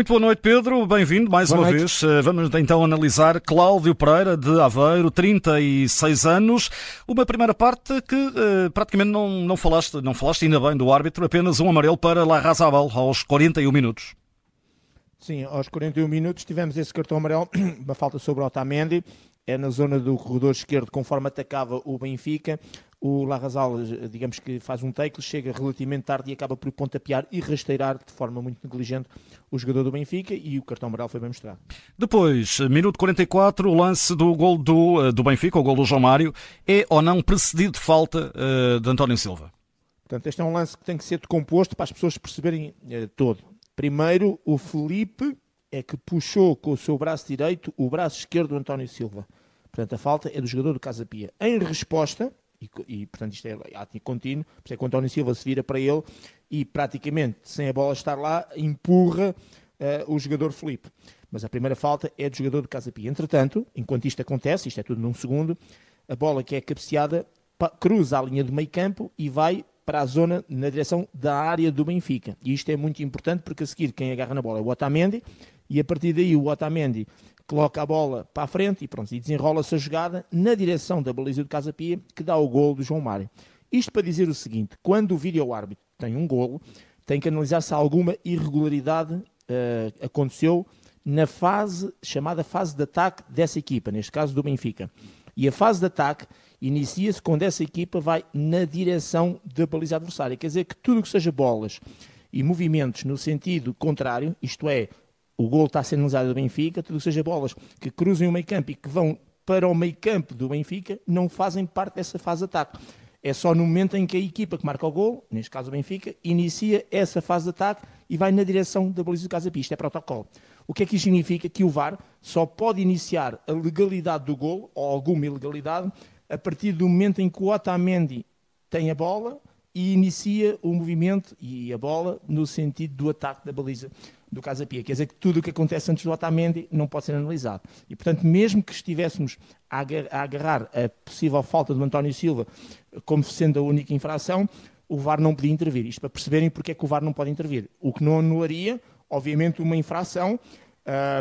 Muito boa noite, Pedro. Bem-vindo mais boa uma noite. vez. Eh, vamos então analisar Cláudio Pereira, de Aveiro, 36 anos. Uma primeira parte que uh, praticamente não, não, falaste, não falaste ainda bem do árbitro, apenas um amarelo para La Razabal aos 41 minutos. Sim, aos 41 minutos tivemos esse cartão amarelo, uma falta sobre o Otamendi, é na zona do corredor esquerdo, conforme atacava o Benfica. O Larrazal, digamos que faz um take, chega relativamente tarde e acaba por pontapear e rasteirar de forma muito negligente o jogador do Benfica e o cartão amarelo foi bem mostrado. Depois, minuto 44, o lance do gol do, eh, do Benfica, o gol do João Mário, é ou não precedido de falta uh, de António Silva? Portanto, este é um lance que tem que ser decomposto para as pessoas perceberem uh, todo. Primeiro, o Felipe é que puxou com o seu braço direito o braço esquerdo do António Silva. Portanto, a falta é do jogador do Casa Pia. Em resposta, e, e portanto isto é ato contínuo, por isso é que o António Silva se vira para ele e praticamente, sem a bola estar lá, empurra uh, o jogador Felipe. Mas a primeira falta é do jogador do Casa Pia. Entretanto, enquanto isto acontece, isto é tudo num segundo, a bola que é cabeceada cruza a linha do meio campo e vai para a zona na direção da área do Benfica. E isto é muito importante porque a seguir quem agarra na bola é o Otamendi e a partir daí o Otamendi coloca a bola para a frente e pronto, e desenrola-se a jogada na direção da baliza do Casa Pia, que dá o gol do João Mário. Isto para dizer o seguinte, quando o vídeo-árbitro tem um golo, tem que analisar se alguma irregularidade uh, aconteceu na fase, chamada fase de ataque dessa equipa, neste caso do Benfica. E a fase de ataque inicia-se quando essa equipa vai na direção da baliza adversária. Quer dizer que tudo que seja bolas e movimentos no sentido contrário, isto é, o gol está a ser analisado do Benfica, tudo que seja bolas que cruzem o meio campo e que vão para o meio campo do Benfica, não fazem parte dessa fase de ataque. É só no momento em que a equipa que marca o gol, neste caso o Benfica, inicia essa fase de ataque e vai na direção da baliza do Casa Pista. É protocolo. O que é que isto significa? Que o VAR só pode iniciar a legalidade do gol, ou alguma ilegalidade, a partir do momento em que o Otamendi tem a bola e inicia o movimento e a bola no sentido do ataque da baliza do Casa Pia. Quer dizer que tudo o que acontece antes do Otamendi não pode ser analisado. E, portanto, mesmo que estivéssemos a agarrar a possível falta do António Silva como sendo a única infração, o VAR não podia intervir. Isto para perceberem porque é que o VAR não pode intervir. O que não anularia, obviamente, uma infração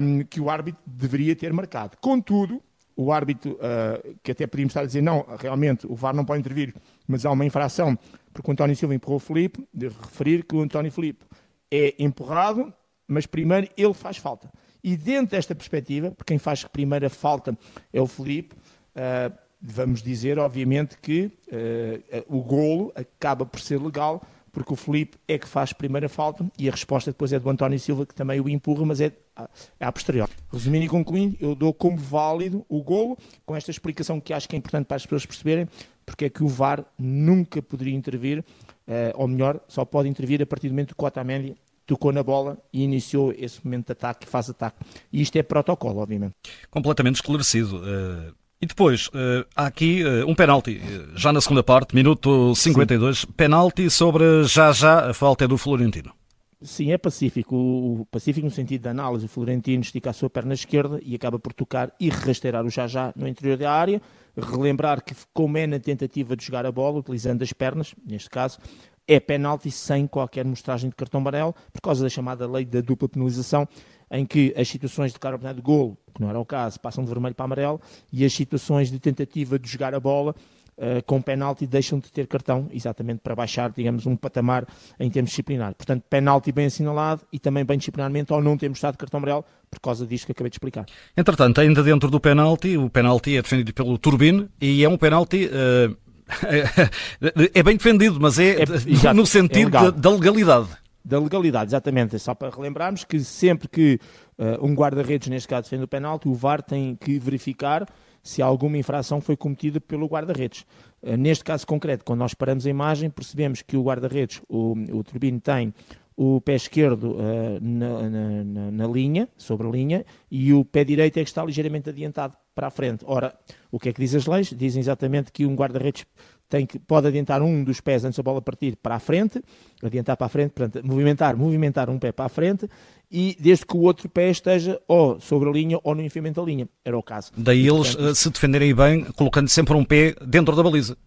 um, que o árbitro deveria ter marcado. Contudo, o árbitro, uh, que até podíamos estar a dizer, não, realmente o VAR não pode intervir, mas há uma infração, porque o António Silva empurrou o Felipe, de referir que o António Felipe é empurrado, mas primeiro ele faz falta. E dentro desta perspectiva, porque quem faz a falta é o Felipe, uh, vamos dizer, obviamente, que uh, o golo acaba por ser legal, porque o Felipe é que faz primeira falta e a resposta depois é do António Silva, que também o empurra, mas é, é a posterior. Resumindo e concluindo, eu dou como válido o golo, com esta explicação que acho que é importante para as pessoas perceberem, porque é que o VAR nunca poderia intervir, uh, ou melhor, só pode intervir a partir do momento que o Otamendi tocou na bola e iniciou esse momento de ataque, faz ataque. E isto é protocolo, obviamente. Completamente esclarecido. Uh, e depois, uh, há aqui uh, um penalti, já na segunda parte, minuto 52, Sim. penalti sobre já já a falta é do Florentino. Sim, é pacífico. O pacífico no sentido da análise. O Florentino estica a sua perna esquerda e acaba por tocar e rasteirar o já já no interior da área. Relembrar que, como é na tentativa de jogar a bola, utilizando as pernas, neste caso, é penalti sem qualquer mostragem de cartão amarelo, por causa da chamada lei da dupla penalização, em que as situações de cartão de golo, que não era o caso, passam de vermelho para amarelo, e as situações de tentativa de jogar a bola uh, com penalti deixam de ter cartão, exatamente para baixar, digamos, um patamar em termos disciplinares. Portanto, penalti bem assinalado e também bem disciplinarmente, ou não ter mostrado cartão amarelo, por causa disto que acabei de explicar. Entretanto, ainda dentro do penalti, o penalti é defendido pelo Turbine e é um penalti uh, é bem defendido, mas é, é no sentido é da, legalidade. Da legalidade, exatamente. É só para relembrarmos que sempre que uh, um guarda-redes, neste caso, defende o penalti, o VAR tem que verificar se alguma infração foi cometida pelo guarda-redes. Uh, neste caso concreto, quando nós paramos a imagem, percebemos que o guarda-redes, o, o Turbino, tem o pé esquerdo uh, na, na, na, linha, sobre a linha, e o pé direito é que está ligeiramente adiantado para a frente. Ora, o que é que diz as leis? Dizem exatamente que um guarda-redes tem que, pode adiantar um dos pés antes da bola partir para a frente, adiantar para a frente, portanto, movimentar, movimentar um pé para a frente, e desde que o outro pé esteja ou sobre a linha ou no enfiamento da linha. Era o caso. Daí eles portanto, se defenderem bem, colocando sempre um pé dentro da baliza.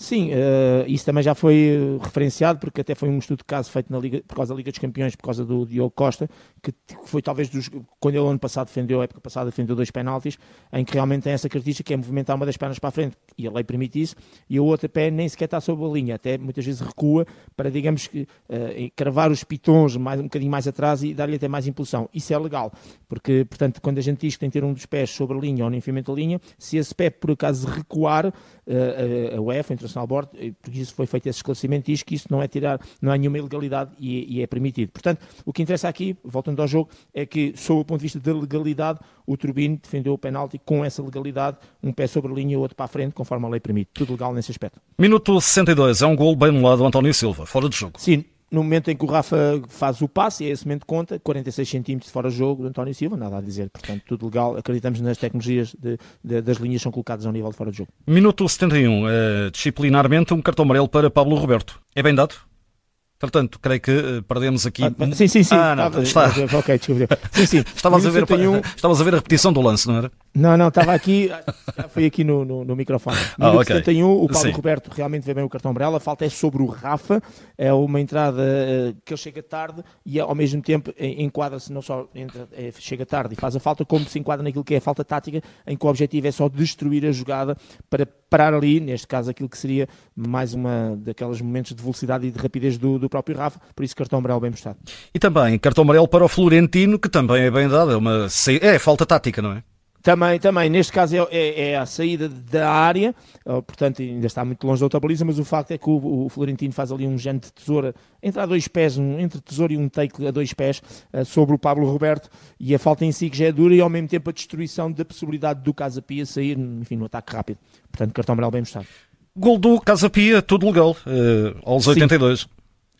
Sim, uh, isso também já foi referenciado, porque até foi um estudo de caso feito na Liga, por causa da Liga dos Campeões, por causa do Diogo Costa, que foi talvez dos, quando ele ano passado defendeu, a época passada defendeu dois penaltis, em que realmente tem essa característica que é movimentar uma das pernas para a frente, e a lei permite isso, e o outro pé nem sequer está sobre a linha, até muitas vezes recua para, digamos que, uh, cravar os pitons mais, um bocadinho mais atrás e dar-lhe até mais impulsão. Isso é legal, porque, portanto, quando a gente diz que tem que ter um dos pés sobre a linha ou no enfiamento da linha, se esse pé por acaso recuar, uh, a UEFA, o International Board, porque isso foi feito esse esclarecimento, diz que isso não é tirar, não há nenhuma ilegalidade e, e é permitido. Portanto, o que interessa aqui, voltando ao jogo, é que, sob o ponto de vista da legalidade, o Turbino defendeu o penalti com essa legalidade, um pé sobre a linha e o outro para a frente, conforme a lei permite. Tudo legal nesse aspecto. Minuto 62, é um gol bem no lado do António Silva, fora de jogo. Sim, no momento em que o Rafa faz o passe, é esse momento conta, 46 centímetros fora de jogo do António Silva, nada a dizer. Portanto, tudo legal. Acreditamos nas tecnologias de, de, das linhas que são colocadas ao nível de fora de jogo. Minuto 71. Uh, eh, disciplinarmente, um cartão amarelo para Pablo Roberto. É bem dado? Portanto, creio que uh, perdemos aqui. Ah, sim, sim, sim. Ah, não, está. Ok, desculpa. Sim, sim. Estavas a, ver, estavas a ver a repetição do lance, não era? Não, não, estava aqui, foi aqui no, no, no microfone. No ah, okay. 71, o Paulo sim. Roberto realmente vê bem o cartão amarelo. A falta é sobre o Rafa. É uma entrada uh, que ele chega tarde e ao mesmo tempo enquadra-se não só entra, é, chega tarde e faz a falta, como se enquadra naquilo que é a falta tática, em que o objetivo é só destruir a jogada para parar ali, neste caso, aquilo que seria mais uma daqueles momentos de velocidade e de rapidez do, do do próprio Rafa, por isso cartão amarelo bem mostrado. E também cartão amarelo para o Florentino, que também é bem dado, é, uma, é falta tática, não é? Também, também, neste caso é, é, é, a saída da área, portanto ainda está muito longe da outra baliza, mas o facto é que o, o Florentino faz ali um género de tesoura, entre a dois pés, um, entre tesouro e um take a dois pés, uh, sobre o Pablo Roberto, e a falta em si que já é dura, e ao mesmo tempo a destruição da possibilidade do Casa Pia sair, enfim, no ataque rápido. Portanto, cartão amarelo bem mostrado. Gol do Casa Pia, tudo legal, uh, aos Sim. 82.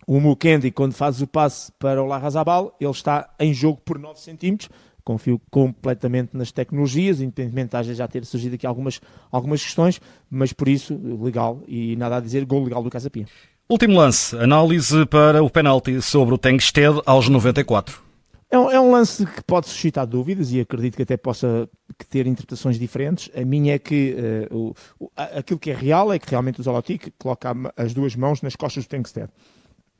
O Mukendi, quando faz o passe para o Larrazabal, ele está em jogo por 9 centímetros. Confio completamente nas tecnologias, independentemente de já ter surgido aqui algumas, algumas questões, mas por isso, legal e nada a dizer, gol legal do Casapia. Último lance, análise para o penalti sobre o Tengsted aos 94. É um, é um, lance que pode suscitar dúvidas e acredito que até possa ter interpretações diferentes. A minha é que uh, o, aquilo que é real é que realmente o Zolotic coloca as duas mãos nas costas do Tengsted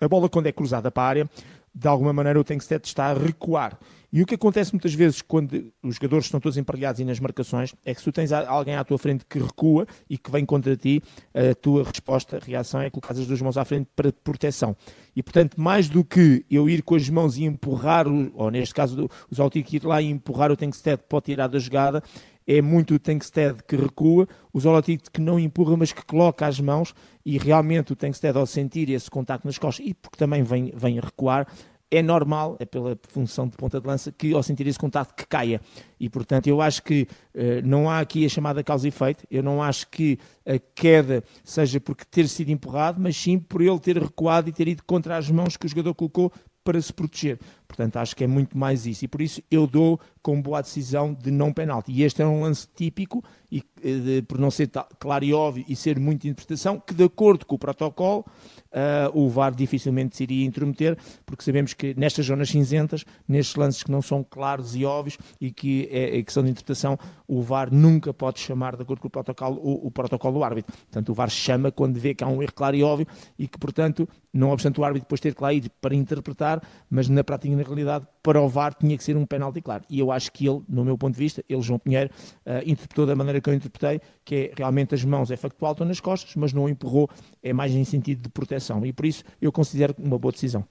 a bola quando é cruzada para a área, de alguma maneira o Tankstead está a recuar. E o que acontece muitas vezes quando os jogadores estão todos emparelhados e nas marcações é que se tu tens alguém à tua frente que recua e que vem contra ti, a tua resposta, a reação é colocar as duas mãos à frente para proteção. E portanto, mais do que eu ir com as mãos e empurrar, ou neste caso os Altic ir lá e empurrar o Tankstead para tirar da jogada, é muito o Tankstead que recua, o Zolotic que não empurra, mas que coloca as mãos e realmente o Tankstead ao sentir esse contacto nas costas e porque também vem, vem a recuar, é normal, é pela função de ponta de lança, que ao sentir esse contacto que caia. E, portanto, eu acho que uh, não há aqui a chamada causa e efeito. Eu não acho que a queda seja porque ter sido empurrado, mas sim por ele ter recuado e ter ido contra as mãos que o jogador colocou para se proteger. Portanto, acho que é muito mais isso. E por isso eu dou com boa decisão de não penalti. E este é um lance típico, e eh, de, por não ser claro e óbvio e ser muita interpretação, que de acordo com o protocolo, uh, o VAR dificilmente se iria intrometer, porque sabemos que nestas zonas cinzentas, nestes lances que não são claros e óbvios e que, é, é que são de interpretação, o VAR nunca pode chamar, de acordo com o protocolo, o, o protocolo do árbitro. Portanto, o VAR chama quando vê que há um erro claro e óbvio e que, portanto, não obstante o árbitro depois ter que lá ir para interpretar, mas na prática na realidade, para o VAR tinha que ser um penalti claro. E eu acho que ele, no meu ponto de vista, ele, João Pinheiro, uh, interpretou da maneira que eu interpretei, que é realmente as mãos é factual, estão nas costas, mas não o empurrou, é mais em sentido de proteção. E por isso eu considero uma boa decisão.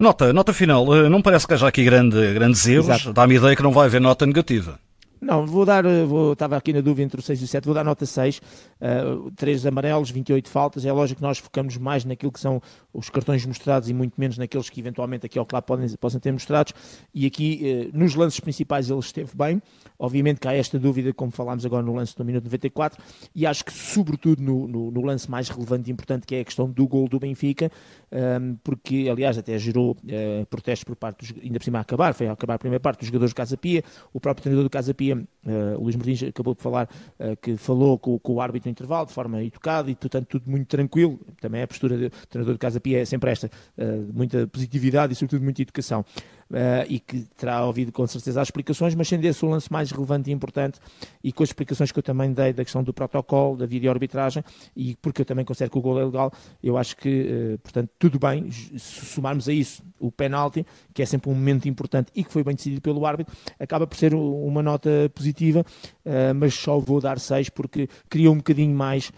Nota, nota final. Eh, não parece que haja aqui grande, grandes erros. Dá-me ideia que não vai haver nota negativa. Não, vou dar, eh, vou, estava aqui na dúvida entre o 6 e o 7, vou dar nota 6, uh, 3 amarelos, 28 faltas, é lógico que nós focamos mais naquilo que são os cartões mostrados e muito menos naqueles que eventualmente aqui ao claro podem, possam ter mostrados, e aqui uh, nos lances principais ele esteve bem, obviamente que há esta dúvida, como falámos agora no lance do minuto 94, e acho que sobretudo no, no, no lance mais relevante e importante que é a questão do gol do Benfica, um, ehm, porque aliás até gerou uh, protestos por parte, dos, ainda por cima a acabar, foi a acabar a primeira parte dos jogadores do Casa Pia, o próprio treinador do Casa Pia uh, o Luís Martins acabou de falar uh, que falou com, com, o árbitro no intervalo de forma educada e, portanto, tudo muito tranquilo. Também a postura do treinador de Casa Pia é sempre esta, uh, muita positividade e, sobretudo, muita educação. E que terá ouvido com certeza as explicações, mas sendo esse o lance mais relevante e importante e com as explicações que eu também dei da questão do protocolo, da videoarbitragem e porque eu também considero que o gol é legal, eu acho que, portanto, tudo bem, se somarmos a isso o penalti, que é sempre um momento importante e que foi bem decidido pelo árbitro, acaba por ser uma nota positiva, mas só vou dar 6 porque criou um bocadinho mais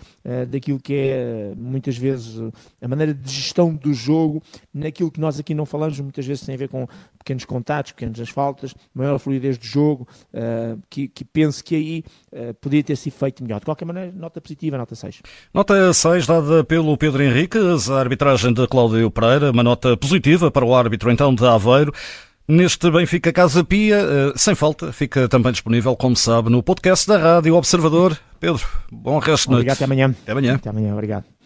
daquilo que é muitas vezes a maneira de gestão do jogo, naquilo que nós aqui não falamos, muitas vezes tem a ver com pequenos contatos, pequenas faltas, maior fluidez do jogo, que, que, penso que aí poderia ter sido feito melhor. De qualquer maneira, nota positiva, nota 6. Nota 6 dada pelo Pedro Henriques, a arbitragem de Cláudio Pereira, uma nota positiva para o árbitro então de Aveiro. Neste Benfica Casa Pia, uh, sem falta, fica também disponível, como sabe, no podcast da Rádio Observador. Pedro, bom resto de noite. Obrigado, até amanhã. Até amanhã. Até amanhã, obrigado.